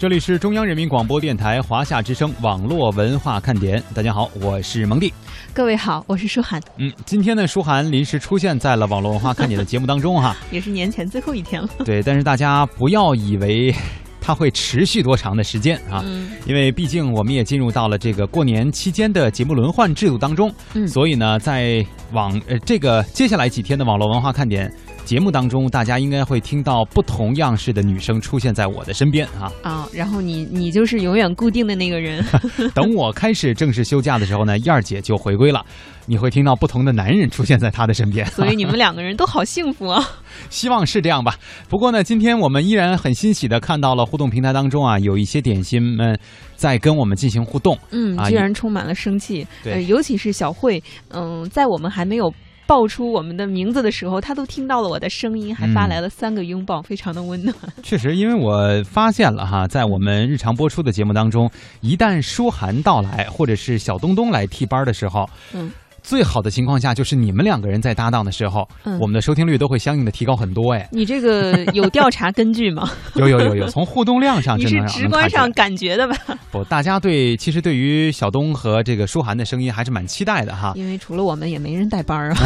这里是中央人民广播电台华夏之声网络文化看点。大家好，我是蒙蒂。各位好，我是舒涵。嗯，今天呢，舒涵临时出现在了网络文化看点的节目当中哈。也是年前最后一天了。对，但是大家不要以为它会持续多长的时间啊，嗯因为毕竟我们也进入到了这个过年期间的节目轮换制度当中。嗯所以呢，在网呃这个接下来几天的网络文化看点。节目当中，大家应该会听到不同样式的女生出现在我的身边啊。啊、然后你你就是永远固定的那个人。等我开始正式休假的时候呢，燕儿姐就回归了，你会听到不同的男人出现在她的身边。所以你们两个人都好幸福啊！希望是这样吧。不过呢，今天我们依然很欣喜的看到了互动平台当中啊，有一些点心们在跟我们进行互动。嗯，啊居然充满了生气。对呃，尤其是小慧，嗯、在我们还没有。报出我们的名字的时候，他都听到了我的声音，还发嗯来了三个拥抱，非常的温暖。确实，因为我发现了哈，在我们日常播出的节目当中，一旦舒涵到来，或者是小东东来替班的时候，嗯。最好的情况下就是你们两个人在搭档的时候，嗯我们的收听率都会相应的提高很多哎。你这个有调查根据吗？有有有有，从互动量上你真的是直观上感觉的吧？不，大家对其实对于小东和这个舒涵的声音还是蛮期待的哈。因为除了我们，也没人带班儿啊。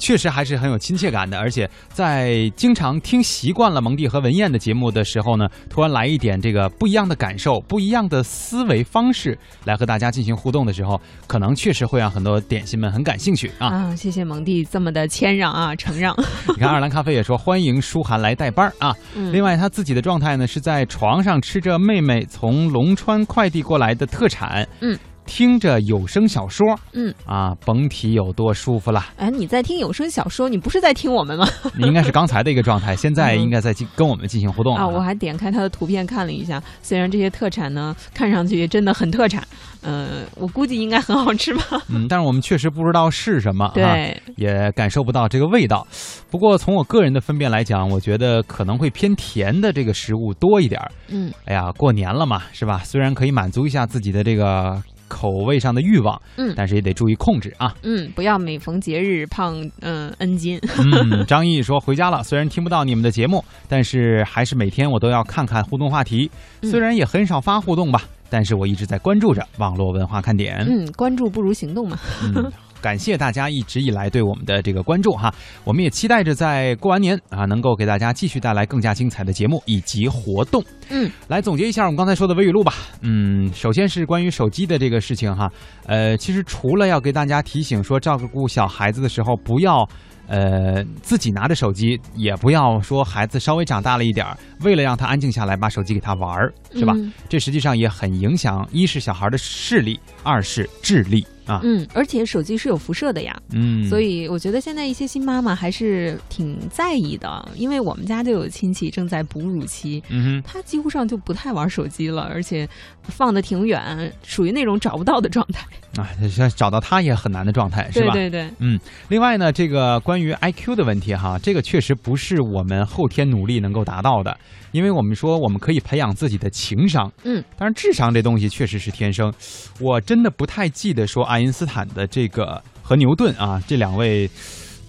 确实还是很有亲切感的，而且在经常听习惯了蒙蒂和文燕的节目的时候呢，突然来一点这个不一样的感受、不一样的思维方式来和大家进行互动的时候，可能确实会让很多点心们很感兴趣啊。啊，谢谢蒙蒂这么的谦让啊，承让。你看，二兰咖啡也说欢迎舒涵来带班儿啊。嗯另外，他自己的状态呢是在床上吃着妹妹从龙川快递过来的特产，嗯，听着有声小说，嗯啊，甭提有多舒服了。哎，你在听有声小说，你不是在听我们吗？你应该是刚才的一个状态，现在应该在进跟我们进行互动了啊，我还点开他的图片看了一下，虽然这些特产呢看上去真的很特产，呃，我估计应该很好吃吧。嗯，但是我们确实不知道是什么，哈，对，也感受不到这个味道。不过从我个人的分辨来讲，我觉得可能会偏甜的这个食物多一点。嗯哎呀，过年了嘛，是吧？虽然可以满足一下自己的这个口味上的欲望，嗯但是也得注意控制啊。嗯，不要每逢节日胖嗯 N 斤。嗯，张毅说回家了，虽然听不到你们的节目，但是还是每天我都要看看互动话题。嗯虽然也很少发互动吧，但是我一直在关注着网络文化看点。嗯，关注不如行动嘛。嗯，感谢大家一直以来对我们的这个关注哈，我们也期待着在过完年啊，能够给大家继续带来更加精彩的节目以及活动。嗯，来总结一下我们刚才说的微语录吧。嗯，首先是关于手机的这个事情哈，呃，其实除了要给大家提醒说照顾小孩子的时候不要。呃，自己拿着手机，也不要说孩子稍微长大了一点儿，为了让他安静下来，把手机给他玩儿，是吧？嗯这实际上也很影响，一是小孩的视力，二是智力啊。嗯，而且手机是有辐射的呀。嗯，所以我觉得现在一些新妈妈还是挺在意的，因为我们家就有亲戚正在哺乳期，嗯哼，他几乎上就不太玩手机了，而且放的挺远，属于那种找不到的状态。啊，像找到他也很难的状态，是吧？对对对，另外呢，这个关于 IQ 的问题哈，这个确实不是我们后天努力能够达到的，因为我们说我们可以培养自己的情商，嗯，但是智商这东西确实是天生。我真的不太记得说爱因斯坦的这个和牛顿啊这两位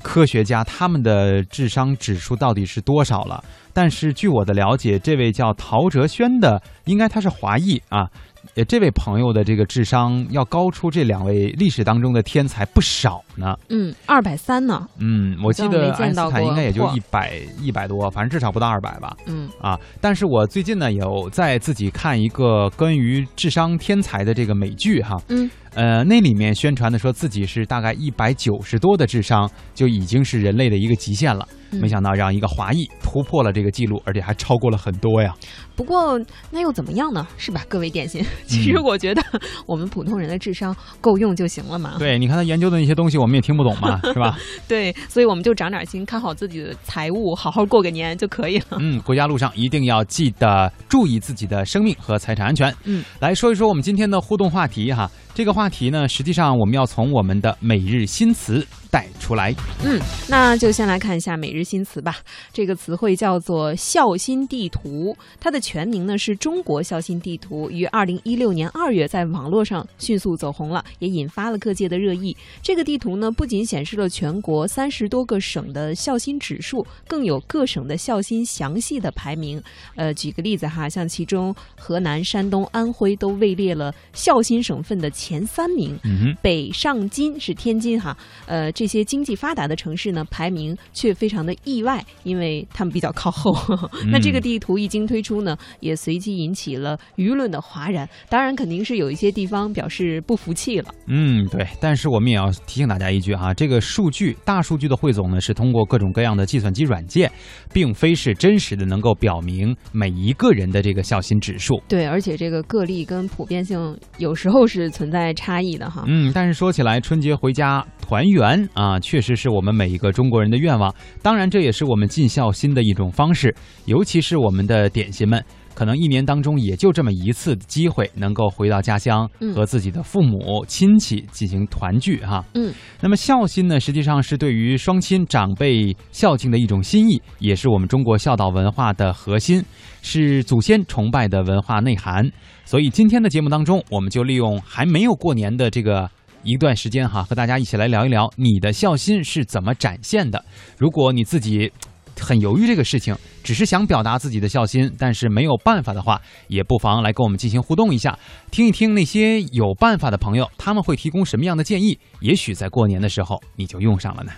科学家他们的智商指数到底是多少了。但是据我的了解，这位叫陶哲轩的，应该他是华裔啊。呃，这位朋友的这个智商要高出这两位历史当中的天才不少呢。嗯，二百三呢，嗯，我记得爱因斯坦应该也就一百一百多，反正至少不到二百吧。嗯啊，但是我最近呢有在自己看一个关于智商天才的这个美剧哈，嗯，呃，那里面宣传的说自己是大概一百九十多的智商就已经是人类的一个极限了，嗯没想到让一个华裔突破了这个记录，而且还超过了很多呀。不过那又怎么样呢？是吧，各位点心？其实我觉得我们普通人的智商够用就行了嘛。对，你看他研究的那些东西，我们也听不懂嘛，是吧？对，所以我们就长点心，看好自己的财务，好好过个年就可以了。嗯，回家路上一定要记得注意自己的生命和财产安全。嗯，来说一说我们今天的互动话题哈。这个话题呢，实际上我们要从我们的每日新词带出来。嗯，那就先来看一下每日新词吧。这个词汇叫做“孝心地图”，它的全名呢是中国孝心地图，于二零一六年二月在网络上迅速走红了，也引发了各界的热议。这个地图呢，不仅显示了全国三十多个省的孝心指数，更有各省的孝心详细的排名。呃，举个例子哈，像其中河南、山东、安徽都位列了孝心省份的前三名。嗯哼，北上金是天津哈，呃，这些经济发达的城市呢，排名却非常的意外，因为他们比较靠后。那这个地图一经推出呢，也随即引起了舆论的哗然。当然，肯定是有一些地方表示不服气了。嗯，对。但是我们也要提醒大家一句哈，这个数据大数据的汇总呢，是通过各种各样的计算机软件，并非是真实的能够表明每一个人的这个孝心指数。对，而且这个个例跟普遍性有时候是存在差异的哈。嗯，但是说起来，春节回家团圆啊，确实是我们每一个中国人的愿望。当然，这也是我们尽孝心的一种方式。尤其是我们的点心们，可能一年当中也就这么一次机会，能够回到家乡嗯和自己的父母亲戚进行团聚哈。嗯，那么孝心呢，实际上是对于双亲长辈孝敬的一种心意，也是我们中国孝道文化的核心，是祖先崇拜的文化内涵。所以今天的节目当中，我们就利用还没有过年的这个。一段时间哈，和大家一起来聊一聊你的孝心是怎么展现的。如果你自己很犹豫这个事情，只是想表达自己的孝心，但是没有办法的话，也不妨来跟我们进行互动一下，听一听那些有办法的朋友他们会提供什么样的建议。也许在过年的时候你就用上了呢。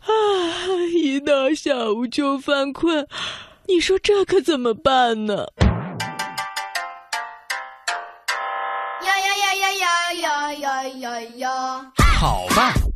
啊，一到下午就犯困，你说这可怎么办呢？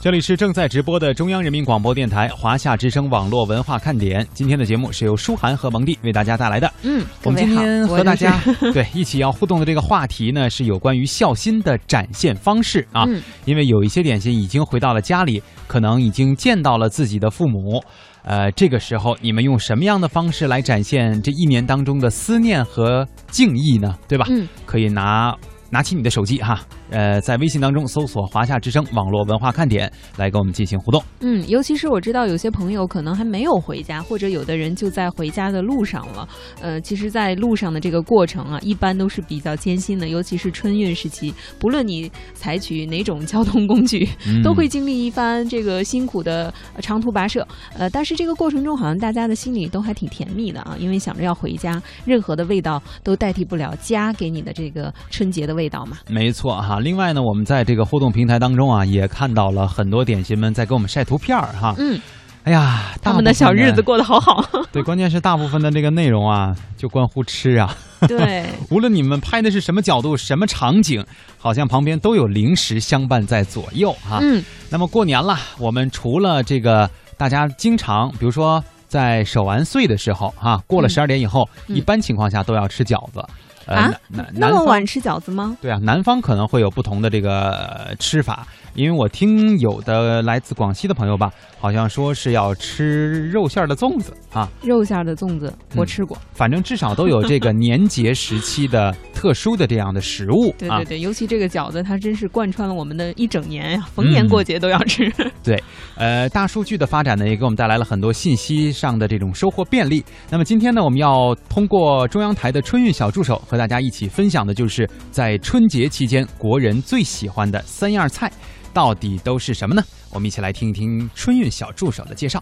这里是正在直播的中央人民广播电台华夏之声网络文化看点。今天的节目是由舒涵和蒙蒂为大家带来的。嗯，我们今天和大家 对一起要互动的这个话题呢，是有关于孝心的展现方式啊。嗯因为有一些点心已经回到了家里，可能已经见到了自己的父母。呃，这个时候你们用什么样的方式来展现这一年当中的思念和敬意呢？对吧？嗯，可以拿拿起你的手机哈，呃，在微信当中搜索“华夏之声网络文化看点”来跟我们进行互动。嗯，尤其是我知道有些朋友可能还没有回家，或者有的人就在回家的路上了。呃，其实，在路上的这个过程啊，一般都是比较艰辛的，尤其是春运时期，不论你采取哪种交通工具，嗯都会经历一番这个辛苦的呃长途跋涉。呃，但是这个过程中，好像大家的心里都还挺甜蜜的啊，因为想着要回家，任何的味道都代替不了家给你的这个春节的味道嘛。没错哈。另外呢，我们在这个互动平台当中啊，也看到了很多点心们在给我们晒图片儿哈。嗯，哎呀，他们的小日子过得好好。对，关键是大部分的这个内容啊，就关乎吃啊。对，无论你们拍的是什么角度、什么场景，好像旁边都有零食相伴在左右哈。嗯。那么过年了，我们除了这个大家经常，比如说在守完岁的时候哈，过了嗯十二点以后，嗯一般情况下都要吃饺子。呃，啊那么晚吃饺子吗？对啊，南方可能会有不同的这个呃吃法，因为我听有的来自广西的朋友吧，好像说是要吃肉馅儿的粽子啊，肉馅儿的粽子我嗯吃过，反正至少都有这个年节时期的特殊的这样的食物 啊对对。对，尤其这个饺子，它真是贯穿了我们的一整年呀，逢年过节都要吃。对呃，大数据的发展呢，也给我们带来了很多信息上的这种收获便利。那么今天呢，我们要通过中央台的春运小助手和和大家一起分享的就是在春节期间国人最喜欢的三样菜，到底都是什么呢？我们一起来听一听春运小助手的介绍。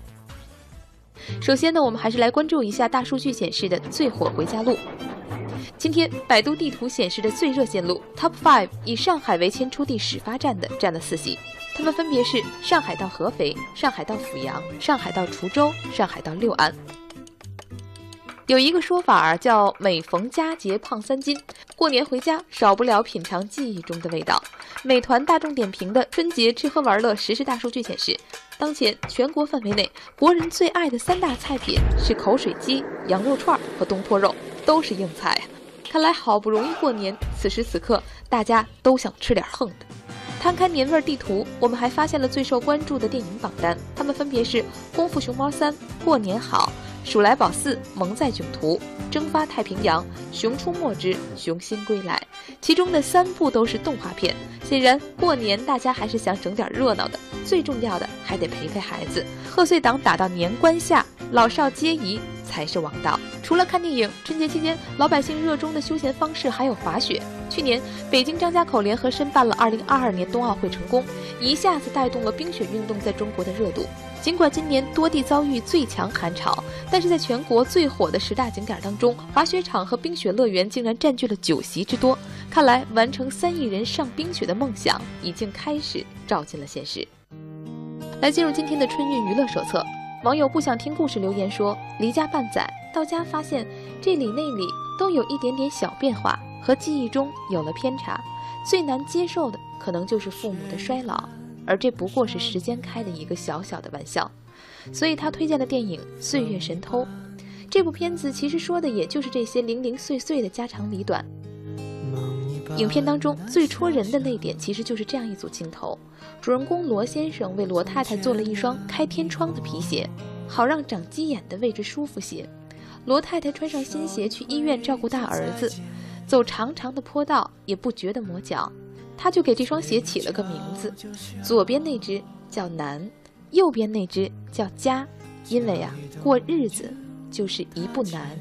首先呢，我们还是来关注一下大数据显示的最火回家路。今天，百度地图显示的最热线路 Top Five 以上海为迁出地始发站的占了四席，它们分别是上海到合肥、上海到阜阳、上海到滁州、上海到六安。有一个说法叫“每逢佳节胖三斤”，过年回家少不了品尝记忆中的味道。美团大众点评的春节吃喝玩乐实时大数据显示，当前全国范围内国人最爱的三大菜品是口水鸡、羊肉串和东坡肉，都是硬菜。看来好不容易过年，此时此刻大家都想吃点横的。摊开年味地图，我们还发现了最受关注的电影榜单，它们分别是《功夫熊猫三》《过年好》。《鼠来宝四》《蒙在囧途》《蒸发太平洋》《熊出没之熊心归来》，其中的三部都是动画片。显然，过年大家还是想整点热闹的，最重要的还得陪陪孩子。贺岁档打到年关下，老少皆宜才是王道。除了看电影，春节期间老百姓热衷的休闲方式还有滑雪。去年，北京张家口联合申办了2022年冬奥会成功，一下子带动了冰雪运动在中国的热度。尽管今年多地遭遇最强寒潮，但是在全国最火的十大景点当中，滑雪场和冰雪乐园竟然占据了九席之多。看来，完成三亿人上冰雪的梦想已经开始照进了现实。来进入今天的春运娱乐手册，网友不想听故事留言说：离家半载，到家发现这里那里都有一点点小变化，和记忆中有了偏差。最难接受的可能就是父母的衰老。而这不过是时间开的一个小小的玩笑，所以他推荐的电影《岁月神偷》这部片子，其实说的也就是这些零零碎碎的家长里短。影片当中最戳人的泪点，其实就是这样一组镜头：主人公罗先生为罗太太做了一双开天窗的皮鞋，好让长鸡眼的位置舒服些。罗太太穿上新鞋去医院照顾大儿子，走长长的坡道也不觉得磨脚。他就给这双鞋起了个名字，左边那只叫南，右边那只叫家，因为啊，过日子就是一步难，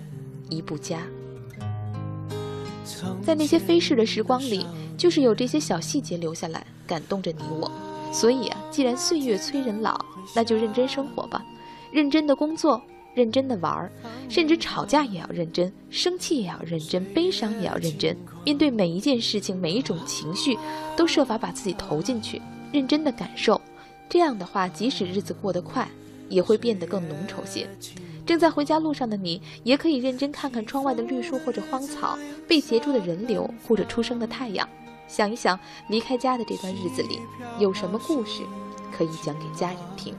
一步家。在那些飞逝的时光里，就是有这些小细节留下来，感动着你我。所以啊，既然岁月催人老，那就认真生活吧，认真的工作。认真的玩儿，甚至吵架也要认真，生气也要认真，悲伤也要认真。面对每一件事情，每一种情绪，都设法把自己投进去，认真的感受。这样的话，即使日子过得快，也会变得更浓稠些。正在回家路上的你，也可以认真看看窗外的绿树或者荒草，被截住的人流或者初升的太阳，想一想离开家的这段日子里，有什么故事可以讲给家人听。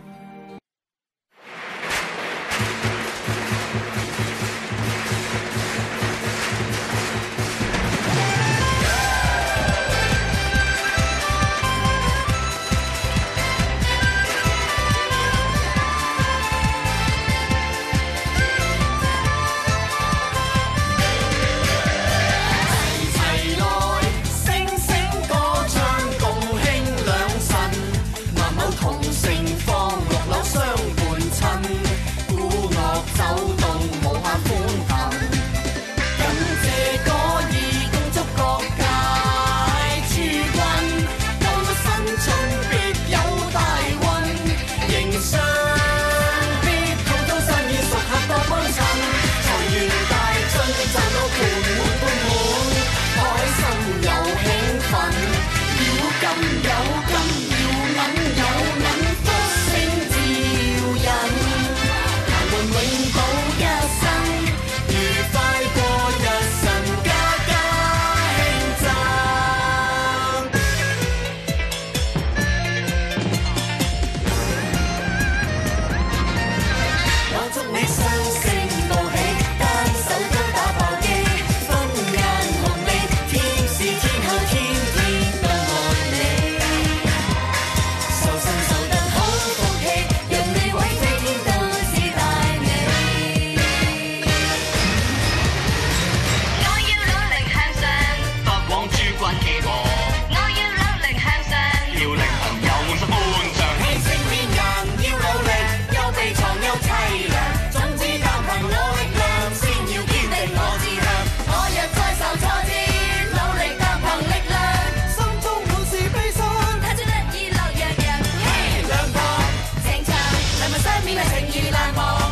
起来吧！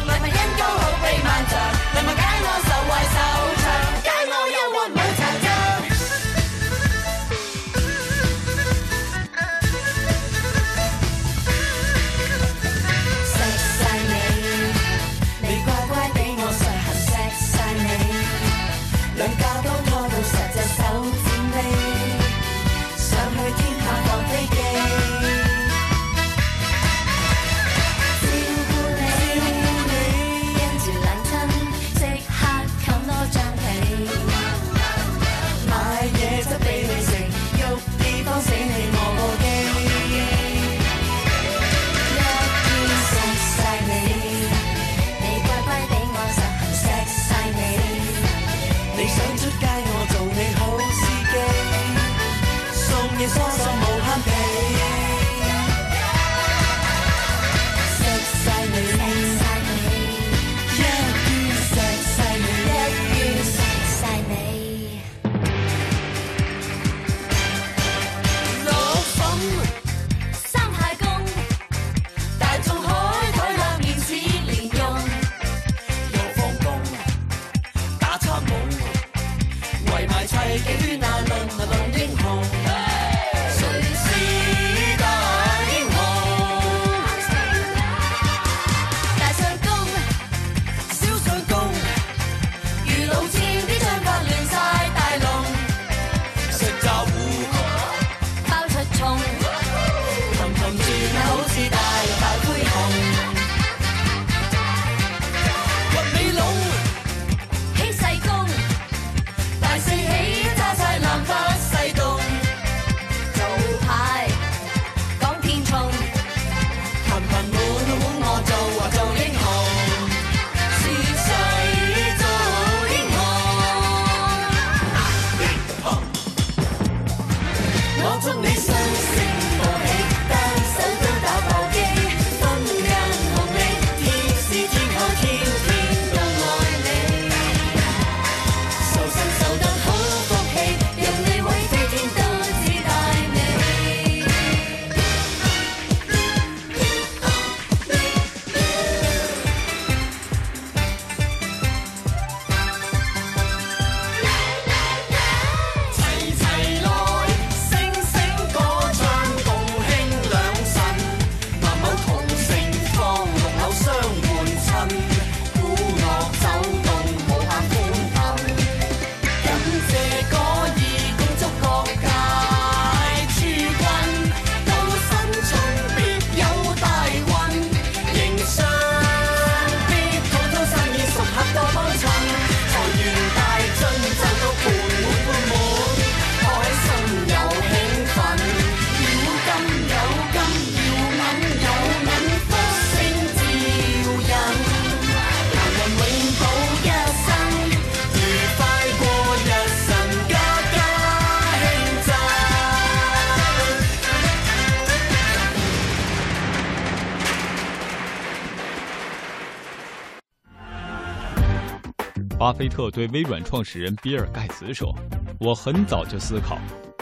巴菲特对微软创始人比尔盖茨说：“我很早就思考，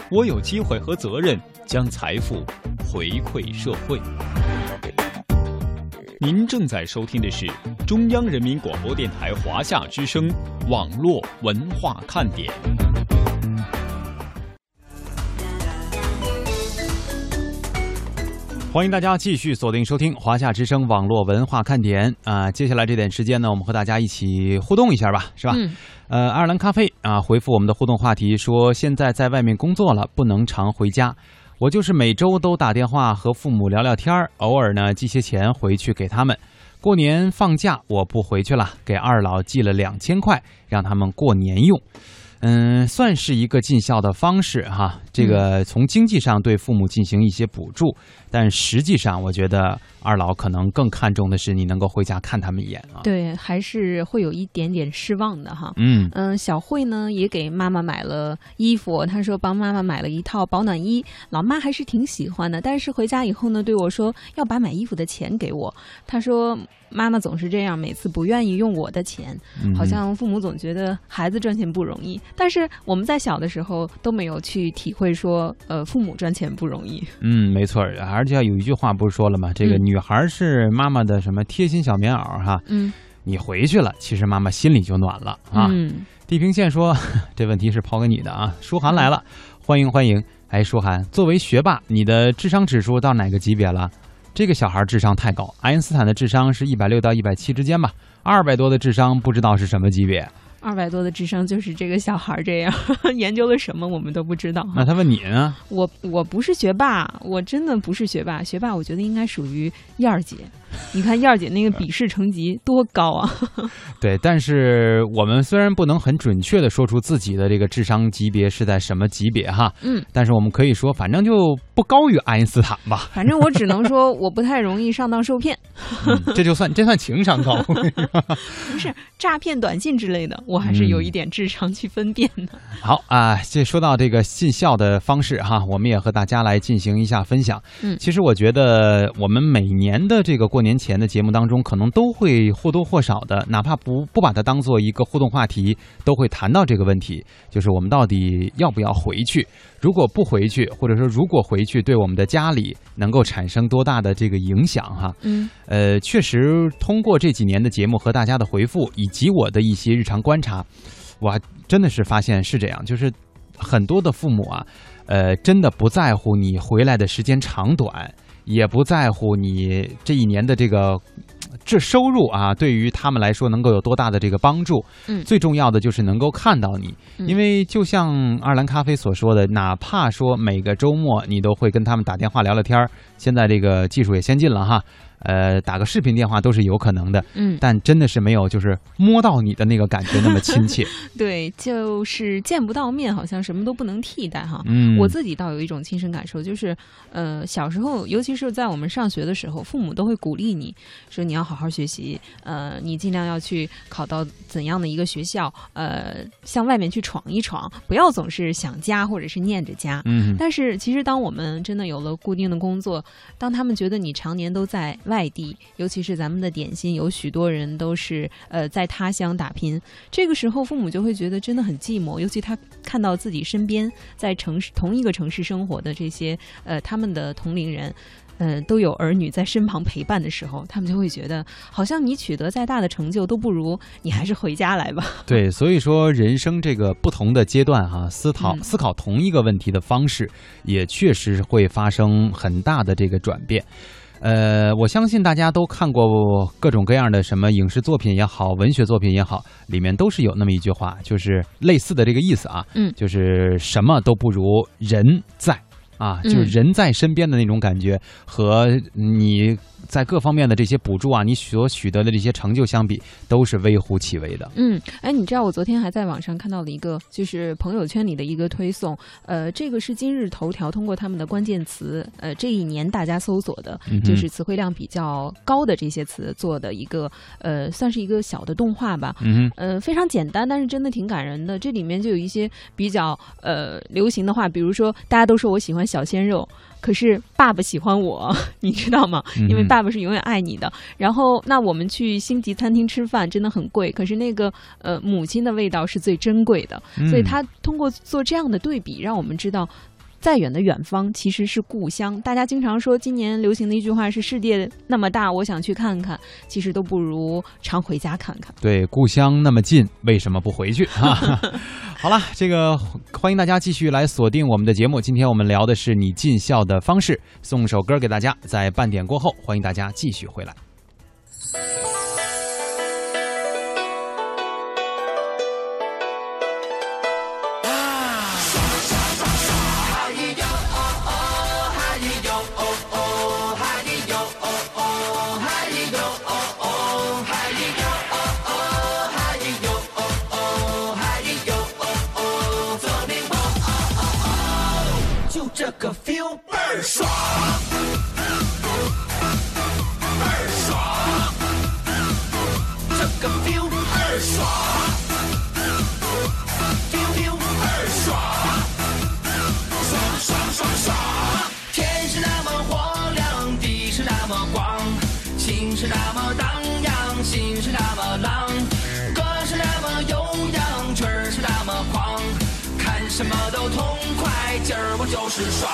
我有机会和责任将财富回馈社会。”您正在收听的是中央人民广播电台华夏之声网络文化看点。欢迎大家继续锁定收听华夏之声网络文化看点啊、接下来这点时间呢，我们和大家一起互动一下吧，是吧？嗯呃，爱尔兰咖啡啊，回复我们的互动话题说，现在在外面工作了，不能常回家。我就是每周都打电话和父母聊聊天儿，偶尔呢寄些钱回去给他们。过年放假我不回去了，给二老寄了两千块，让他们过年用。嗯，算是一个尽孝的方式哈。这个从经济上对父母进行一些补助，但实际上我觉得二老可能更看重的是你能够回家看他们一眼啊。，对，还是会有一点点失望的哈。嗯嗯，小慧呢也给妈妈买了衣服，她说帮妈妈买了一套保暖衣，老妈还是挺喜欢的。但是回家以后呢，对我说要把买衣服的钱给我。她说妈妈总是这样，每次不愿意用我的钱，嗯好像父母总觉得孩子赚钱不容易。但是我们在小的时候都没有去体会说，呃，父母赚钱不容易。嗯，没错儿，而且有一句话不是说了吗？这个嗯女孩是妈妈的什么贴心小棉袄哈。嗯你回去了，其实妈妈心里就暖了啊。嗯地平线说，这问题是抛给你的啊。舒涵来了，欢迎欢迎。哎，舒涵，作为学霸，你的智商指数到哪个级别了？这个小孩智商太高，爱因斯坦的智商是一百六到一百七之间吧，二百多的智商不知道是什么级别。二百多的智商就是这个小孩儿这样，研究了什么我们都不知道。那他问你呢？我我不是学霸，我真的不是学霸。学霸我觉得应该属于燕儿姐。你看燕儿姐那个笔试成绩多高啊！对，但是我们虽然不能很准确的说出自己的这个智商级别是在什么级别哈，嗯，但是我们可以说，反正就不高于爱因斯坦吧。反正我只能说我不太容易上当受骗，嗯、这就算这算情商高。不是诈骗短信之类的，我还是有一点智商去分辨的。好啊，这说到这个尽孝的方式哈，我们也和大家来进行一下分享。嗯其实我觉得我们每年的这个过年前的节目当中，可能都会或多或少的，哪怕不不把它当做一个互动话题，都会谈到这个问题，就是我们到底要不要回去？如果不回去，或者说如果回去，对我们的家里能够产生多大的这个影响哈？嗯呃，确实通过这几年的节目和大家的回复，以及我的一些日常观察，我还真的是发现是这样，就是很多的父母啊，呃，真的不在乎你回来的时间长短，也不在乎你这一年的这个。这收入啊，对于他们来说能够有多大的这个帮助？嗯最重要的就是能够看到你，嗯因为就像二兰咖啡所说的，哪怕说每个周末你都会跟他们打电话聊聊天儿，现在这个技术也先进了哈，呃，打个视频电话都是有可能的，嗯，但真的是没有就是摸到你的那个感觉那么亲切。对，就是见不到面，好像什么都不能替代哈。嗯，我自己倒有一种亲身感受，就是，呃，小时候，尤其是在我们上学的时候，父母都会鼓励你说你要好好学习，呃，你尽量要去考到怎样的一个学校，呃，向外面去闯一闯，不要总是想家或者是念着家。嗯但是，其实当我们真的有了固定的工作，当他们觉得你常年都在外地，尤其是咱们的点心，有许多人都是呃在他乡打拼，这个时候父母就会觉得真的很寂寞。尤其他看到自己身边在城市同一个城市生活的这些呃他们的同龄人。呃，都有儿女在身旁陪伴的时候，他们就会觉得，好像你取得再大的成就都不如你还是回家来吧。对，所以说人生这个不同的阶段哈、思考、嗯思考同一个问题的方式，也确实会发生很大的这个转变。呃，我相信大家都看过各种各样的什么影视作品也好，文学作品也好，里面都是有那么一句话，就是类似的这个意思啊，嗯就是什么都不如人在啊，嗯就是人在身边的那种感觉，和你在各方面的这些补助啊，你所取得的这些成就相比，都是微乎其微的。嗯，哎，你知道我昨天还在网上看到了一个，就是朋友圈里的一个推送，呃，这个是今日头条通过他们的关键词，呃，这一年大家搜索的，嗯就是词汇量比较高的这些词做的一个，呃，算是一个小的动画吧。嗯哼，呃，非常简单，但是真的挺感人的。这里面就有一些比较呃流行的话，比如说大家都说我喜欢小鲜肉。可是爸爸喜欢我，你知道吗？因为嗯爸爸是永远爱你的。然后，那我们去星级餐厅吃饭真的很贵，可是那个呃母亲的味道是最珍贵的。所以嗯他通过做这样的对比，让我们知道。再远的远方其实是故乡。大家经常说，今年流行的一句话是“世界那么大，我想去看看”，其实都不如常回家看看。对，故乡那么近，为什么不回去啊？好了，这个欢迎大家继续来锁定我们的节目。今天我们聊的是你尽孝的方式，送首歌给大家，在半点过后，欢迎大家继续回来。这个 feel 倍儿爽，feel feel 倍儿爽，爽爽爽爽。天是那么火亮，地是那么广，情是那么荡漾，心是那么浪，歌是那么悠扬，曲儿是那么狂，看什么都痛快，今儿我就是爽。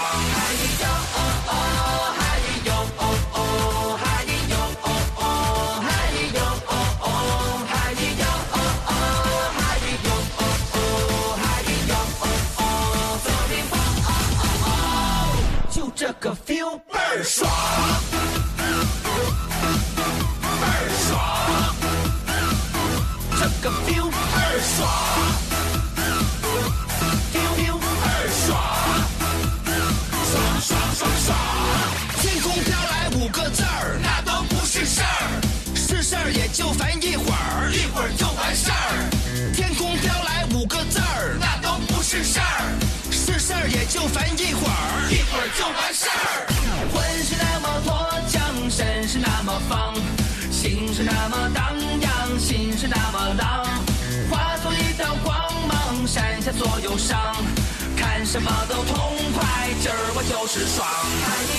么都痛快，今儿我就是爽。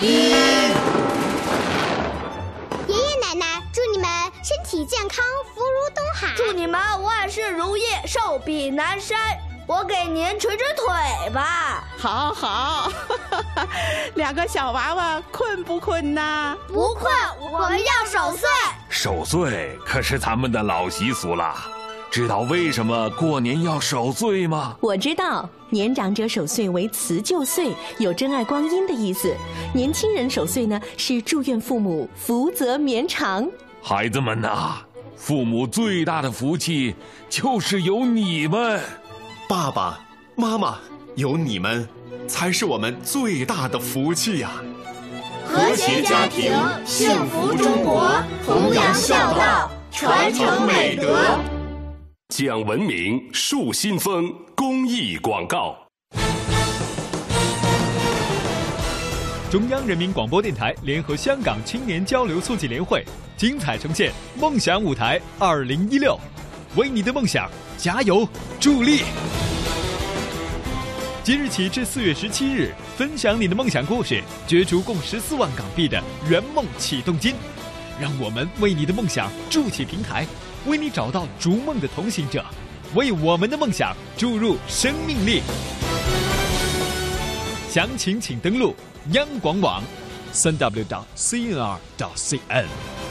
爷爷奶奶，祝你们身体健康，福如东海。祝你们万事如意，寿比南山。我给您捶捶腿吧。好好，两个小娃娃困不困呐？不困，我们要守岁。守岁可是咱们的老习俗了。知道为什么过年要守岁吗？我知道，年长者守岁为辞旧岁，有珍爱光阴的意思；年轻人守岁呢，是祝愿父母福泽绵长。孩子们呐，父母最大的福气就是有你们，爸爸妈妈，有你们才是我们最大的福气呀！和谐家庭，幸福中国，弘扬孝道，传承美德。讲文明树新风公益广告。中央人民广播电台联合香港青年交流促进联会，精彩呈现《梦想舞台二零一六》，为你的梦想加油助力。即日起至四月十七日，分享你的梦想故事，角逐共十四万港币的圆梦启动金。让我们为你的梦想筑起平台。为你找到逐梦的同行者，为我们的梦想注入生命力。详情请登录央广网，三 w 点 cnr 点 cn。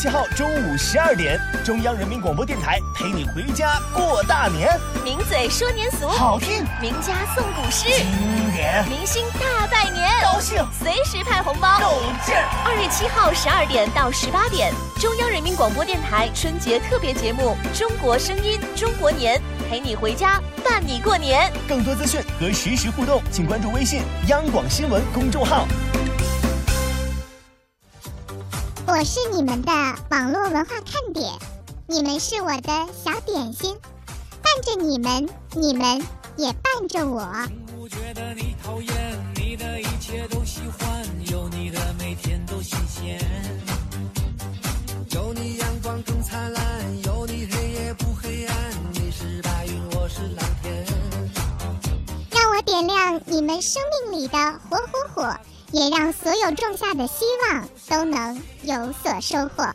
七号中午十二点，中央人民广播电台陪你回家过大年。名嘴说年俗，好听；名家诵古诗，经典；明星大拜年，高兴；随时派红包，够劲儿。二月七号十二点到十八点，中央人民广播电台春节特别节目《中国声音中国年》，陪你回家伴你过年。更多资讯和实时互动，请关注微信央广新闻公众号。我是你们的网络文化看点，你们是我的小点心，伴着你们，你们也伴着我。不觉得你讨厌，你的一切都喜欢，有你的每天都新鲜。有你阳光更灿烂，有你黑夜不黑暗，你是白云，我是蓝天。让我点亮你们生命里的火火火。也让所有种下的希望都能有所收获。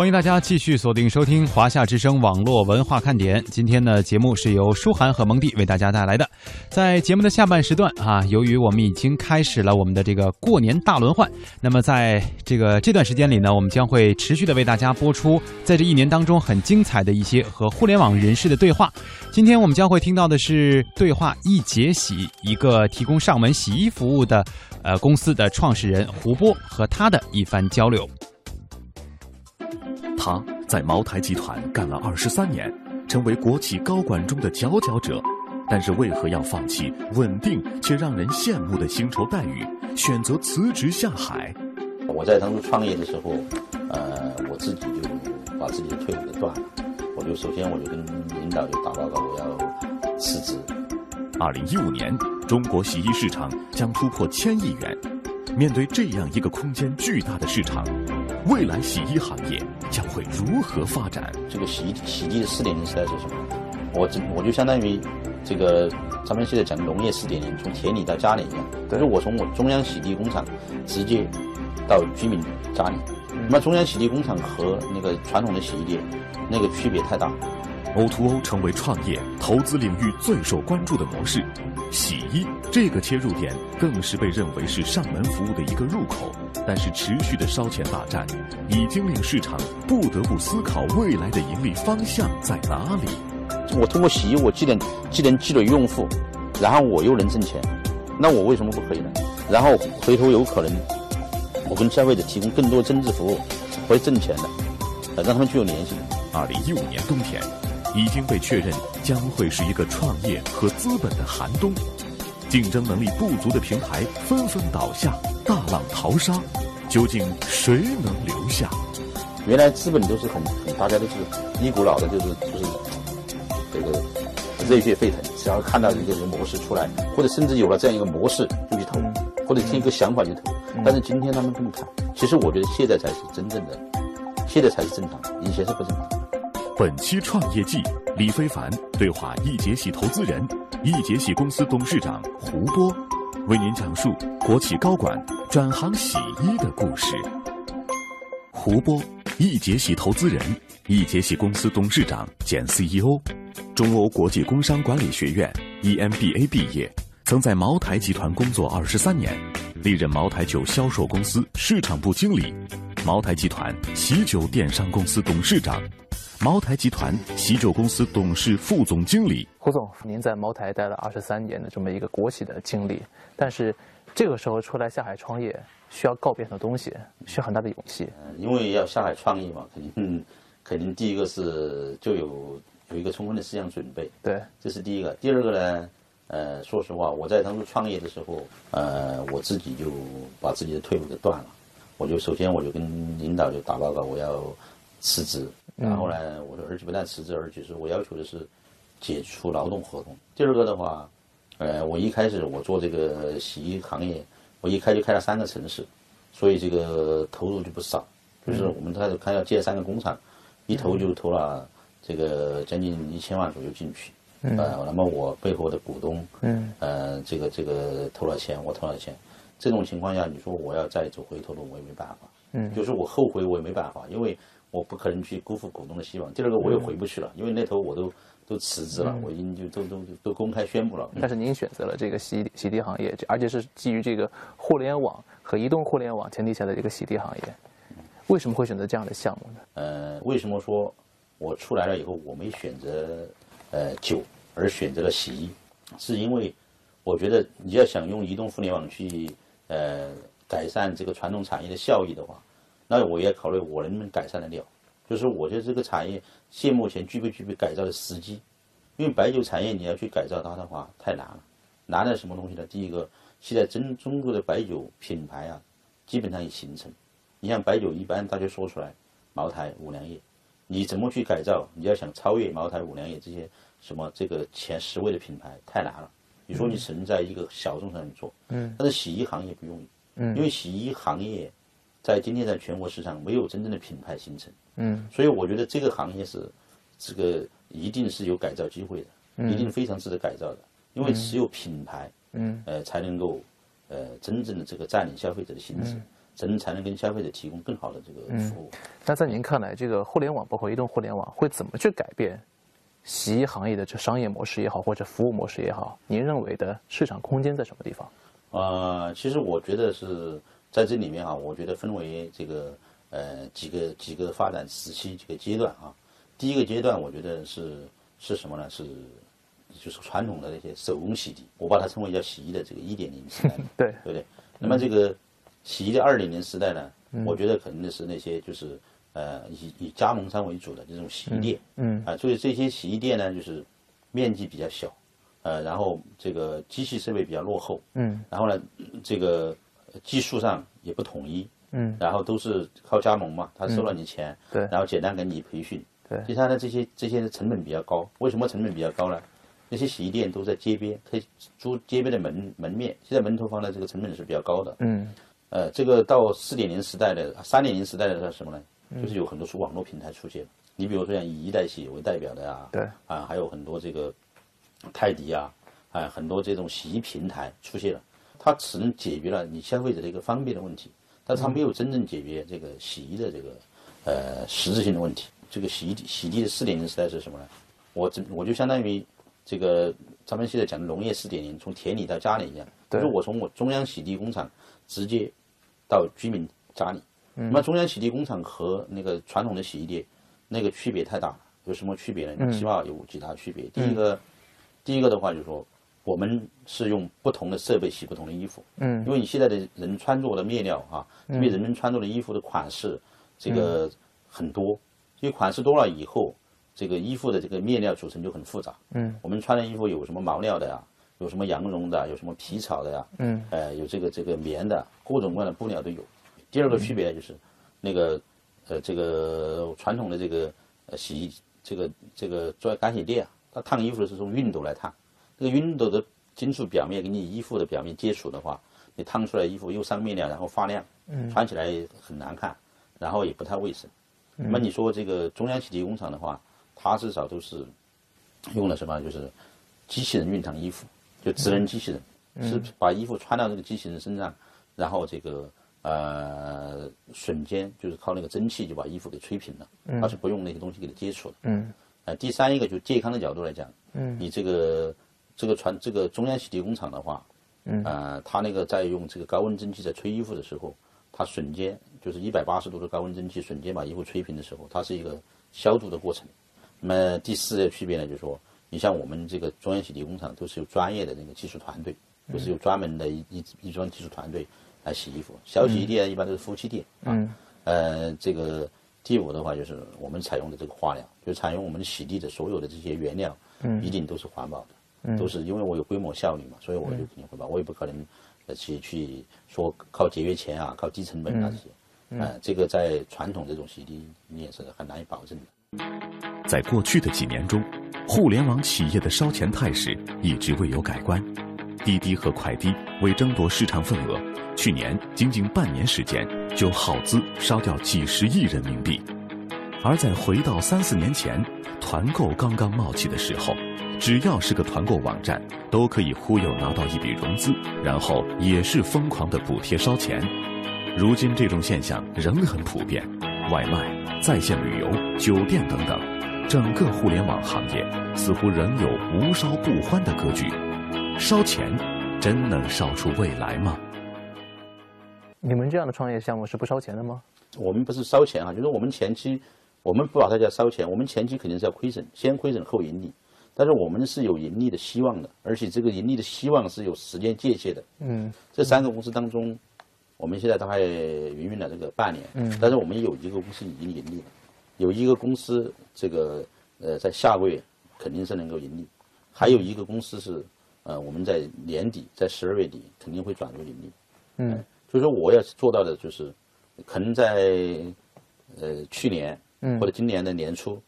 欢迎大家继续锁定收听华夏之声网络文化看点。今天的，节目是由舒涵和蒙蒂为大家带来的。在节目的下半时段啊，由于我们已经开始了我们的这个过年大轮换，那么在这个这段时间里呢，我们将会持续的为大家播出在这一年当中很精彩的一些和互联网人士的对话。今天我们将会听到的是对话一节洗，一个提供上门洗衣服务的呃公司的创始人胡波和他的一番交流。他在茅台集团干了二十三年，成为国企高管中的佼佼者。但是为何要放弃稳定且让人羡慕的薪酬待遇，选择辞职下海？我在当初创业的时候，呃，我自己就把自己的退给断了。我就首先我就跟领导就打报告，我要辞职。二零一五年，中国洗衣市场将突破千亿元。面对这样一个空间巨大的市场，未来洗衣行业将会如何发展？这个洗衣洗衣的四点零时代是什么？我这我就相当于这个咱们现在讲农业四点零，从田里到家里一样。但是我从我中央洗涤工厂直接到居民家里。那么中央洗涤工厂和那个传统的洗衣店那个区别太大。O2O 成为创业投资领域最受关注的模式，洗衣这个切入点更是被认为是上门服务的一个入口。但是持续的烧钱大战，已经令市场不得不思考未来的盈利方向在哪里。我通过洗衣，我既能既能积累用户，然后我又能挣钱，那我为什么不可以呢？然后回头有可能，我跟消费者提供更多增值服务，会挣钱的，让他们具有粘性。二零一五年冬天。已经被确认将会是一个创业和资本的寒冬，竞争能力不足的平台纷纷倒下，大浪淘沙，究竟谁能留下？原来资本都是很很大家都是一股脑的，就是就是这个热血沸腾，只要看到一个人模式出来，或者甚至有了这样一个模式就去投，或者听一个想法就投。但是今天他们这么看，其实我觉得现在才是真正的，现在才是正常，以前是不正常。本期创业记，李非凡对话易捷喜投资人、易捷喜公司董事长胡波，为您讲述国企高管转行洗衣的故事。胡波，易捷喜投资人，易捷喜公司董事长兼 CEO，中欧国际工商管理学院 EMBA 毕业，曾在茅台集团工作二十三年，历任茅台酒销售公司市场部经理，茅台集团喜酒电商公司董事长。茅台集团喜酒公司董事副总经理胡总，您在茅台待了二十三年的这么一个国企的经历，但是这个时候出来下海创业，需要告别很多东西，需要很大的勇气。因为要下海创业嘛，肯定肯定第一个是就有有一个充分的思想准备，对，这是第一个。第二个呢，呃，说实话，我在当初创业的时候，呃，我自己就把自己的退路给断了，我就首先我就跟领导就打报告，我要辞职。然后呢，我说，而且不但辞职，而且是我要求的是解除劳动合同。第二个的话，呃，我一开始我做这个洗衣行业，我一开就开了三个城市，所以这个投入就不少。就是我们开始开要建三个工厂，一投就投了这个将近一千万左右进去。呃，那么我背后的股东，嗯，呃，这个这个投了钱，我投了钱。这种情况下，你说我要再走回头路，我也没办法。嗯，就是我后悔，我也没办法，因为。我不可能去辜负股东的希望。第二个，我又回不去了，因为那头我都都辞职了，我已经就都都都公开宣布了。但是您选择了这个洗洗涤行业，而且是基于这个互联网和移动互联网前提下的这个洗涤行业，为什么会选择这样的项目呢？呃，为什么说我出来了以后我没选择呃酒，而选择了洗衣？是因为我觉得你要想用移动互联网去呃改善这个传统产业的效益的话。那我也考虑我能不能改善得了，就是我觉得这个产业现目前具不具备改造的时机，因为白酒产业你要去改造它的话太难了，难在什么东西呢？第一个，现在中中国的白酒品牌啊，基本上已形成。你像白酒一般大家说出来，茅台、五粮液，你怎么去改造？你要想超越茅台、五粮液这些什么这个前十位的品牌，太难了。你说你只能在一个小众上面做，嗯，但是洗衣行业不容易，嗯，因为洗衣行业。在今天，在全国市场没有真正的品牌形成，嗯，所以我觉得这个行业是，这个一定是有改造机会的，一定非常值得改造的，因为只有品牌，嗯，呃，才能够，呃，真正的这个占领消费者的心智，真才能跟消费者提供更好的这个服务。那在您看来，这个互联网包括移动互联网会怎么去改变洗衣行业的这商业模式也好，或者服务模式也好？您认为的市场空间在什么地方？呃，其实我觉得是。在这里面啊，我觉得分为这个呃几个几个发展时期几个阶段啊。第一个阶段，我觉得是是什么呢？是就是传统的那些手工洗涤，我把它称为叫洗衣的这个一点零时代，对对不对？那么这个洗衣的二点零时代呢，我觉得肯定是那些就是呃以以加盟商为主的这种洗衣店，嗯啊，所以这些洗衣店呢，就是面积比较小，呃，然后这个机器设备比较落后，嗯，然后呢，这个。技术上也不统一，嗯，然后都是靠加盟嘛，他收了你钱，对，然后简单给你培训，对，其他的这些这些成本比较高。为什么成本比较高呢？那些洗衣店都在街边，可以租街边的门门面，现在门头房的这个成本是比较高的，嗯，呃，这个到四点零时代的三点零时代的什么呢？就是有很多是网络平台出现，你比如说像以一代洗为代表的呀，对，啊，还有很多这个泰迪啊，啊，很多这种洗衣平台出现了。它只能解决了你消费者的一个方便的问题，但是它没有真正解决这个洗衣的这个呃实质性的问题。这个洗衣洗涤的四点零时代是什么呢？我这我就相当于这个咱们现在讲的农业四点零，从田里到家里一样。就是我从我中央洗涤工厂直接到居民家里。那么中央洗涤工厂和那个传统的洗衣店那个区别太大了，有什么区别呢？起码有几大区别。第一个，第一个的话就是说。我们是用不同的设备洗不同的衣服，嗯，因为你现在的人穿着的面料啊，因为人们穿着的衣服的款式这个很多，因为款式多了以后，这个衣服的这个面料组成就很复杂，嗯，我们穿的衣服有什么毛料的呀，有什么羊绒的，有什么皮草的呀，嗯，呃，有这个这个棉的，各种各样的布料都有。第二个区别就是，那个呃，这个传统的这个呃洗衣这个这个做干洗店啊，它烫衣服是从熨斗来烫，这个熨斗的金属表面跟你衣服的表面接触的话，你烫出来衣服又上面料，然后发亮，嗯穿起来很难看，然后也不太卫生。嗯那么你说这个中央洗涤工厂的话，它至少都是用了什么？就是机器人熨烫衣服，就智能机器人，嗯是把衣服穿到这个机器人身上，然后这个呃瞬间就是靠那个蒸汽就把衣服给吹平了，嗯它是不用那些东西给它接触的。嗯呃，第三一个就健康的角度来讲，嗯你这个这个传这个中央洗涤工厂的话，嗯。呃，它那个在用这个高温蒸汽在吹衣服的时候，它瞬间就是一百八十度的高温蒸汽瞬间把衣服吹平的时候，它是一个消毒的过程。那么第四个区别呢，就是说，你像我们这个中央洗涤工厂都是有专业的那个技术团队，都是有专门的一一一专技术团队来洗衣服。小洗衣店一般都是夫妻店，嗯。呃，这个第五的话就是我们采用的这个化疗，就采用我们洗涤的所有的这些原料，嗯。一定都是环保的，嗯都是因为我有规模效率嘛，所以我就肯定环保，我也不可能呃去去说靠节约钱啊，靠低成本啊这些，嗯呃，这个在传统这种洗涤你也是很难以保证的。在过去的几年中，互联网企业的烧钱态势一直未有改观。滴滴和快滴为争夺市场份额，去年仅仅半年时间就耗资烧掉几十亿人民币。而在回到三四年前，团购刚刚冒起的时候，只要是个团购网站，都可以忽悠拿到一笔融资，然后也是疯狂的补贴烧钱。如今这种现象仍很普遍，外卖、在线旅游、酒店等等，整个互联网行业似乎仍有无烧不欢的格局。烧钱真能烧出未来吗？你们这样的创业项目是不烧钱的吗？我们不是烧钱啊，就是我们前期，我们不把它叫烧钱，我们前期肯定是要亏损，先亏损后盈利。但是我们是有盈利的希望的，而且这个盈利的希望是有时间界限的。嗯。这三个公司当中，我们现在大概营运了这个半年，嗯。但是我们有一个公司已经盈利了，有一个公司这个呃在下个月肯定是能够盈利，还有一个公司是呃我们在年底在十二月底肯定会转入盈利。嗯。所以说我要做到的就是，可能在呃去年嗯。或者今年的年初，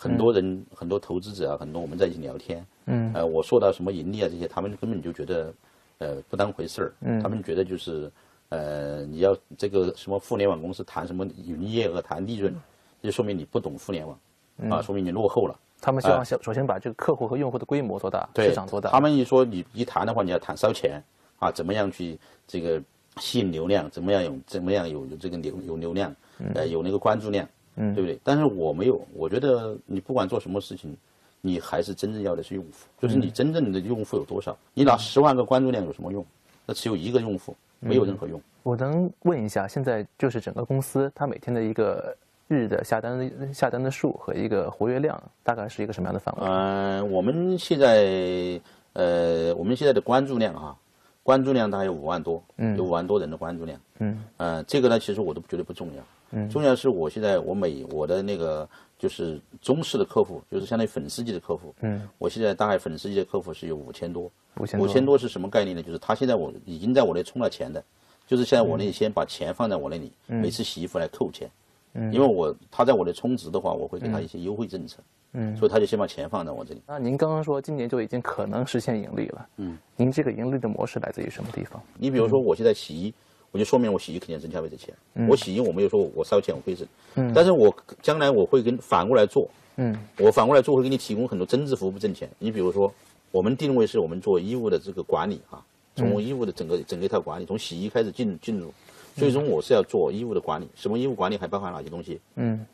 很多人、很多投资者啊，很多我们在一起聊天，嗯。呃，我说到什么盈利啊这些，他们根本就觉得呃不当回事儿，嗯。他们觉得就是呃你要这个什么互联网公司谈什么营业额谈利润，就说明你不懂互联网、嗯。啊，说明你落后了。他们希望首先把这个客户和用户的规模做大，对市场做大。他们一说你一谈的话，你要谈烧钱啊，怎么样去这个吸引流量，怎么样有怎么样有有这个流有流量，呃，有那个关注量，嗯对不对？但是我没有，我觉得你不管做什么事情，你还是真正要的是用户，就是你嗯真正的用户有多少？你拿十万个关注量有什么用？那只有一个用户，没有任何用。我能问一下，现在就是整个公司它每天的一个日的下单的下单的数和一个活跃量，大概是一个什么样的范围？嗯、我们现在呃，我们现在的关注量啊，关注量大概有五万多，嗯有五万多人的关注量。嗯呃，这个呢，其实我都觉得不重要。嗯重要是我现在我每我的那个就是中式的客户，就是相当于粉丝级的客户。嗯我现在大概粉丝级的客户是有五千多。五千五千多是什么概念呢？就是他现在我已经在我那充了钱的，就是现在我那里先把钱放在我那里，嗯每次洗衣服来扣钱。嗯因为我他在我那充值的话，我会给他一些优惠政策，嗯所以他就先把钱放在我这里。那您刚刚说今年就已经可能实现盈利了，嗯，您这个盈利的模式来自于什么地方？你比如说，我现在洗衣，我就说明我洗衣肯定要挣消费者钱。嗯我洗衣我没有说我烧钱我亏损，嗯但是我将来我会跟反过来做，嗯我反过来做会给你提供很多增值服务不挣钱。你比如说，我们定位是我们做衣物的这个管理啊，从嗯衣物的整个整个一套管理，从洗衣开始进进入，最终我是要做衣物的管理。什么衣物管理还包含哪些东西？嗯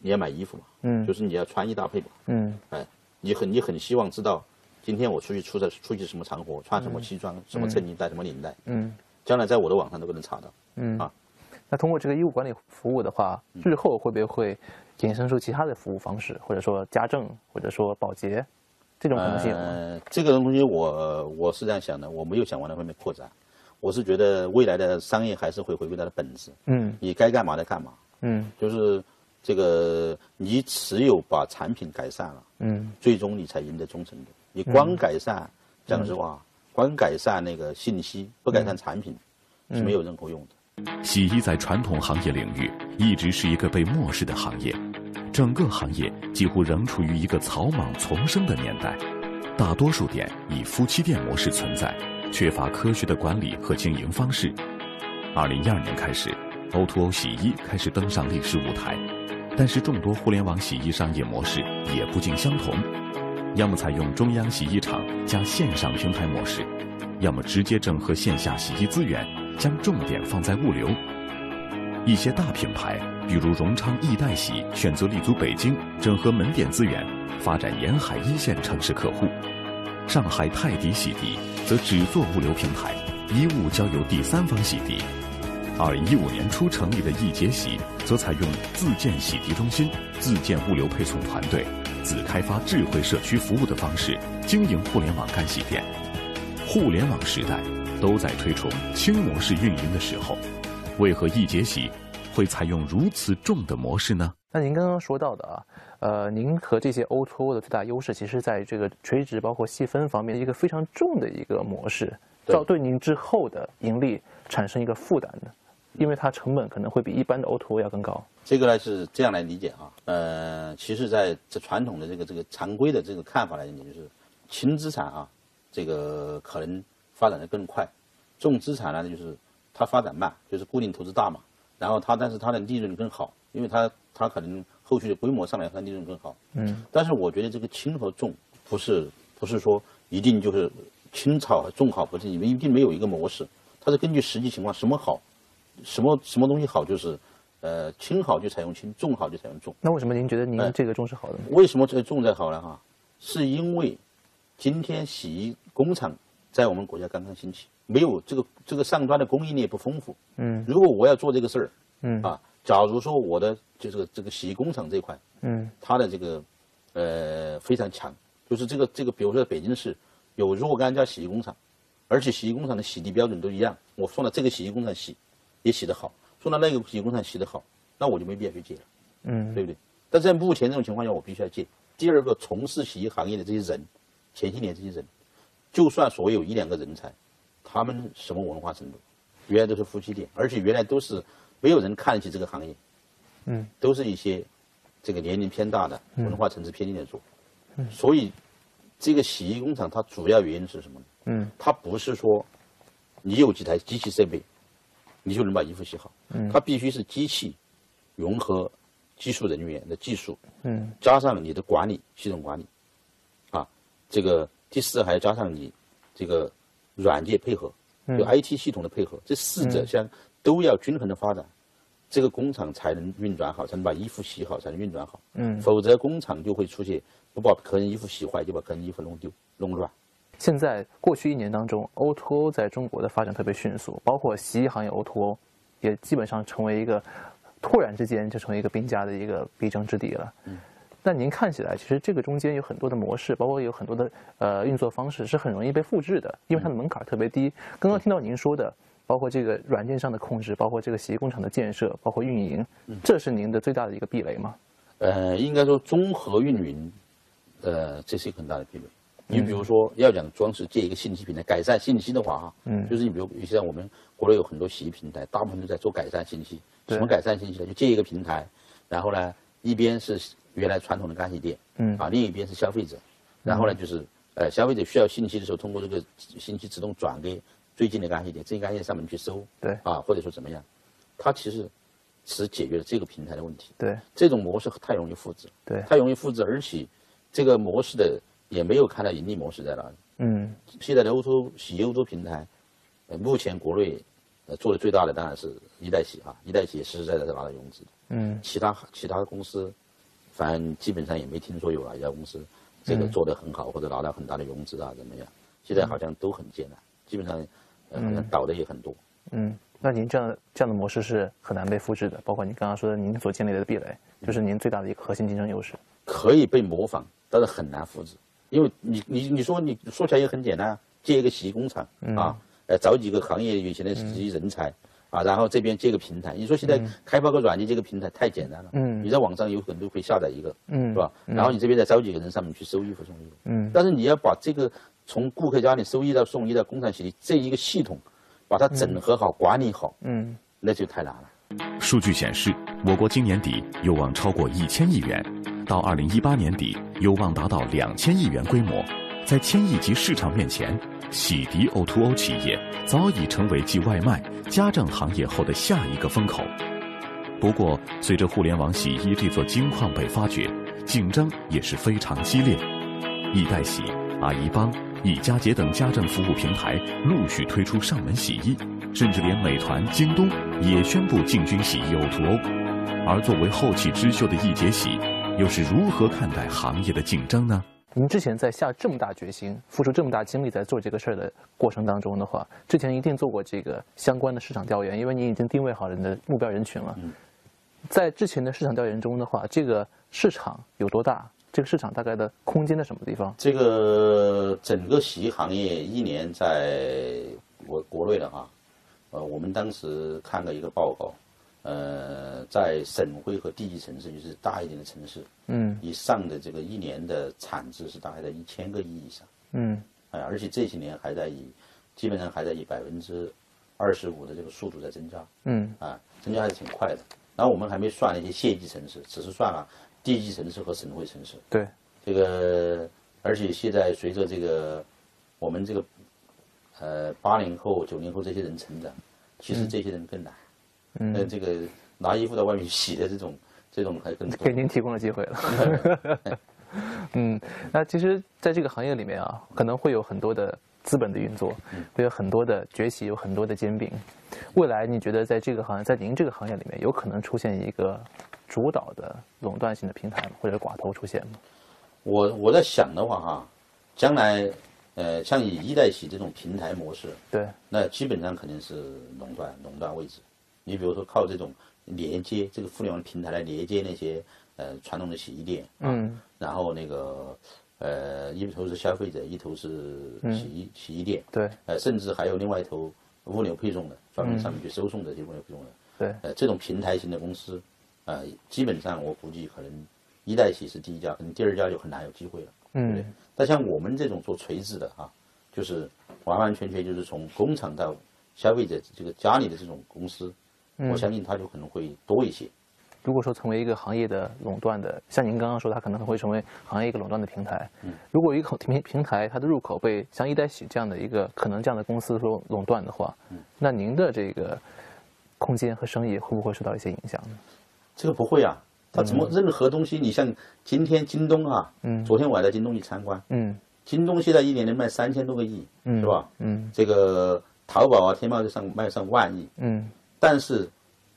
你要买衣服嘛，嗯就是你要穿衣搭配嘛，嗯哎，你很你很希望知道，今天我出去出的出去什么场合，穿什么西装，什么衬衣，戴什么领带，嗯将来在我的网上都不能查到。嗯。啊。那通过这个医务管理服务的话，嗯。日后会不会衍生出其他的服务方式，或者说家政，或者说保洁，这种可能性有吗？呃，这个东西我我是这样想的，我没有想往那方面扩展，我是觉得未来的商业还是会回归它的本质，嗯。你该干嘛的干嘛，嗯。就是这个你只有把产品改善了，嗯。最终你才赢得忠诚度。你光改善，讲实话，光改善那个信息，不改善产品，是没有任何用的。洗衣在传统行业领域一直是一个被漠视的行业，整个行业几乎仍处于一个草莽丛生的年代，大多数店以夫妻店模式存在，缺乏科学的管理和经营方式。二零一二年开始，O2O 洗衣开始登上历史舞台，但是众多互联网洗衣商业模式也不尽相同，要么采用中央洗衣厂加线上平台模式，要么直接整合线下洗衣资源。将重点放在物流。一些大品牌，比如荣昌易代洗，选择立足北京，整合门店资源，发展沿海一线城市客户。上海泰迪洗涤则只做物流平台，衣物交由第三方洗涤。二零一五年初成立的易洁洗，则采用自建洗涤中心、自建物流配送团队、自开发智慧社区服务的方式经营互联网干洗店。互联网时代。都在推崇轻模式运营的时候，为何易洁洗会采用如此重的模式呢？那您刚刚说到的啊，呃，您和这些 O2O 的最大优势，其实在这个垂直包括细分方面一个非常重的一个模式，要对您之后的盈利产生一个负担的，因为它成本可能会比一般的 O2O 要更高。这个呢是这样来理解啊，呃，其实在这传统的这个这个常规的这个看法来讲，就是轻资产啊，这个可能。发展的更快，重资产呢，就是它发展慢，就是固定投资大嘛。然后它，但是它的利润更好，因为它它可能后续的规模上来，它利润更好。嗯。但是我觉得这个轻和重不是不是说一定就是轻炒和重好，不是你们一定没有一个模式，它是根据实际情况什么好，什么什么东西好就是呃轻好就采用轻，重好就采用重。那为什么您觉得您这个重是好的呢？为什么这个重在好呢？哈，是因为今天洗衣工厂。在我们国家刚刚兴起，没有这个这个上端的供应链不丰富。嗯，如果我要做这个事儿，嗯啊，假如说我的就是这个洗衣工厂这块，嗯，它的这个呃非常强，就是这个这个，比如说北京市有若干家洗衣工厂，而且洗衣工厂的洗涤标准都一样，我送到这个洗衣工厂洗也洗得好，送到那个洗衣工厂洗得好，那我就没必要去借了。嗯，对不对？但在目前这种情况下，我必须要借。第二个，从事洗衣行业的这些人，前些年这些人。就算所有一两个人才，他们什么文化程度？原来都是夫妻店，而且原来都是没有人看得起这个行业，嗯，都是一些这个年龄偏大的、文化层次偏低的做。嗯，所以这个洗衣工厂它主要原因是什么呢？嗯，它不是说你有几台机器设备，你就能把衣服洗好。嗯，它必须是机器融合技术人员的技术，嗯，加上你的管理系统管理，啊，这个。第四还要加上你这个软件配合，就 IT 系统的配合，这四者相都要均衡的发展，这个工厂才能运转好，才能把衣服洗好，才能运转好。嗯，否则工厂就会出现不把客人衣服洗坏，就把客人衣服弄丢、弄乱。现在过去一年当中，O2O 在中国的发展特别迅速，包括洗衣行业 O2O 也基本上成为一个突然之间就成为一个兵家的一个必争之地了。嗯。那您看起来，其实这个中间有很多的模式，包括有很多的呃运作方式，是很容易被复制的，因为它的门槛特别低。刚刚听到您说的，包括这个软件上的控制，包括这个洗衣工厂的建设，包括运营，这是您的最大的一个壁垒吗？呃，应该说综合运营，呃，这是一个很大的壁垒。你比如说，要讲装饰建一个信息平台，改善信息的话，哈，嗯，就是你比如，像我们国内有很多洗衣平台，大部分都在做改善信息。什么改善信息呢？就借一个平台，然后呢，一边是。原来传统的干洗店，嗯。啊，另一边是消费者，然后呢，就是呃，消费者需要信息的时候，通过这个信息自动转给最近的干洗店，这些干洗店上门去收，对。啊，或者说怎么样，它其实是解决了这个平台的问题。对，这种模式太容易复制，对，太容易复制，而且这个模式的也没有看到盈利模式在哪里。嗯，现在的欧洲洗欧洲平台，呃，目前国内呃做的最大的当然是一代洗啊，一代洗实实在在是拿到融资的。嗯，其他其他的公司。反正基本上也没听说有哪一家公司这个做得很好，或者拿到很大的融资啊，怎么样？现在好像都很艰难，基本上好像倒的也很多。嗯，那您这样这样的模式是很难被复制的，包括您刚刚说的您所建立的壁垒，就是您最大的一个核心竞争优势。可以被模仿，但是很难复制，因为你你你说你说起来也很简单，建一个洗衣工厂啊，呃，找几个行业有钱的洗衣人才。啊，然后这边建个平台，你说现在开发个软件这个平台太简单了，嗯，你在网上有很多可以下载一个，嗯，是吧？然后你这边再招几个人上面去收衣服送衣服，嗯，但是你要把这个从顾客家里收衣到送衣到工厂洗衣这一个系统，把它整合好、管理好，嗯，那就太难了。数据显示，我国今年底有望超过一千亿元，到二零一八年底有望达到两千亿元规模。在千亿级市场面前，洗涤 O2O 企业早已成为继外卖、家政行业后的下一个风口。不过，随着互联网洗衣这座金矿被发掘，竞争也是非常激烈。易代洗、阿姨帮、易家洁等家政服务平台陆续推出上门洗衣。甚至连美团、京东也宣布进军洗衣 O2O，而作为后起之秀的易洁洗，又是如何看待行业的竞争呢？您之前在下这么大决心、付出这么大精力在做这个事儿的过程当中的话，之前一定做过这个相关的市场调研，因为你已经定位好你的目标人群了。在之前的市场调研中的话，这个市场有多大？这个市场大概的空间在什么地方？这个整个洗衣行业一年在我国内的哈。呃，我们当时看了一个报告，呃，在省会和地级城市，就是大一点的城市，嗯，以上的这个一年的产值是大概在一千个亿以上，嗯，哎，而且这些年还在以，基本上还在以百分之二十五的这个速度在增加，嗯，啊，增加还是挺快的。然后我们还没算那些县级城市，只是算了地级城市和省会城市。对，这个，而且现在随着这个我们这个。呃，八零后、九零后这些人成长，其实这些人更难。嗯，这个拿衣服到外面洗的这种，这种还更给您提供了机会了。嗯，那其实，在这个行业里面啊，可能会有很多的资本的运作，会有很多的崛起，有很多的兼并。未来，你觉得在这个行业，在您这个行业里面，有可能出现一个主导的垄断性的平台吗？或者寡头出现吗？我我在想的话哈，将来。呃，像以一代洗这种平台模式，对，那基本上肯定是垄断垄断位置。你比如说靠这种连接这个互联网平台来连接那些呃传统的洗衣店，嗯，然后那个呃一头是消费者，一头是洗衣洗衣店，对，呃，甚至还有另外一头物流配送的，专门上面去收送的这些物流配送的，对，呃，这种平台型的公司，呃，基本上我估计可能一代洗是第一家，可能第二家就很难有机会了，嗯。对？但像我们这种做垂直的啊，就是完完全全就是从工厂到消费者这个家里的这种公司，我相信它就可能会多一些。如果说成为一个行业的垄断的，像您刚刚说，它可能会成为行业一个垄断的平台。嗯，如果一个平平台它的入口被像一代喜这样的一个可能这样的公司说垄断的话，嗯，那您的这个空间和生意会不会受到一些影响呢？这个不会啊。它怎么任何东西？你像今天京东啊，嗯，昨天我还在京东去参观，嗯，京东现在一年能卖三千多个亿，嗯，是吧？嗯，这个淘宝啊、天猫就上卖上万亿，嗯，但是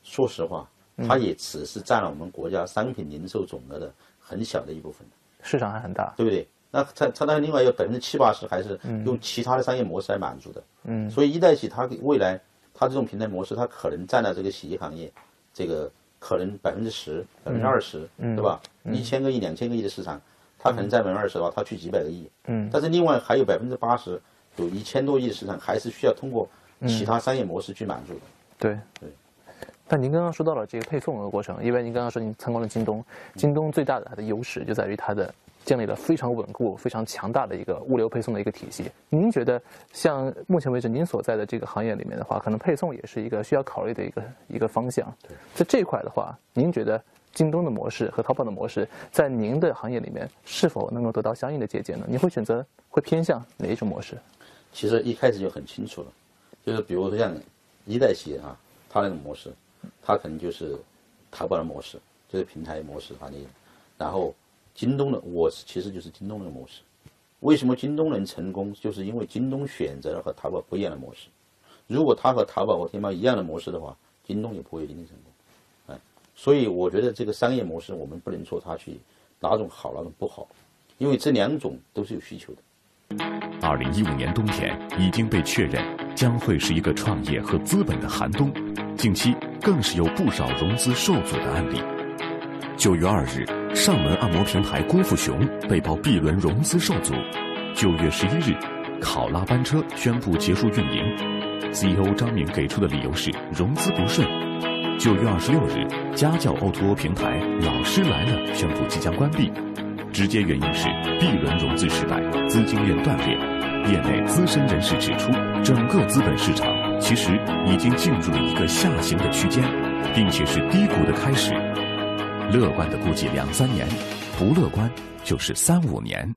说实话，它也只是占了我们国家商品零售总额的很小的一部分，市场还很大，对不对？那它它那另外有百分之七八十还是用其他的商业模式来满足的，嗯，所以一代洗它未来它这种平台模式，它可能占了这个洗衣行业这个。可能百分之十、百分之二十，对吧？一千个亿、两千个亿的市场，它可能占百分之二十的话，它去几百个亿。嗯。但是另外还有百分之八十，有一千多亿的市场，还是需要通过其他商业模式去满足的。对对。但您刚刚说到了这个配送的过程，因为您刚刚说您参观了京东，京东最大的它的优势就在于它的。建立了非常稳固、非常强大的一个物流配送的一个体系。您觉得，像目前为止您所在的这个行业里面的话，可能配送也是一个需要考虑的一个一个方向。在这一块的话，您觉得京东的模式和淘宝的模式在您的行业里面是否能够得到相应的借鉴呢？你会选择会偏向哪一种模式？其实一开始就很清楚了，就是比如说像一代企业啊，它那个模式，它可能就是淘宝的模式，就是平台模式啊，你然后。京东的我其实就是京东的模式，为什么京东能成功？就是因为京东选择了和淘宝不一样的模式。如果它和淘宝和天猫一样的模式的话，京东也不会一定成功。哎，所以我觉得这个商业模式我们不能说它去哪种好哪种不好，因为这两种都是有需求的。二零一五年冬天已经被确认将会是一个创业和资本的寒冬，近期更是有不少融资受阻的案例。九月二日。上门按摩平台郭富雄被曝 B 轮融资受阻。九月十一日，考拉班车宣布结束运营，CEO 张明给出的理由是融资不顺。九月二十六日，家教 O2O 平台老师来了宣布即将关闭，直接原因是 B 轮融资失败，资金链断裂。业内资深人士指出，整个资本市场其实已经进入了一个下行的区间，并且是低谷的开始。乐观的估计两三年，不乐观就是三五年。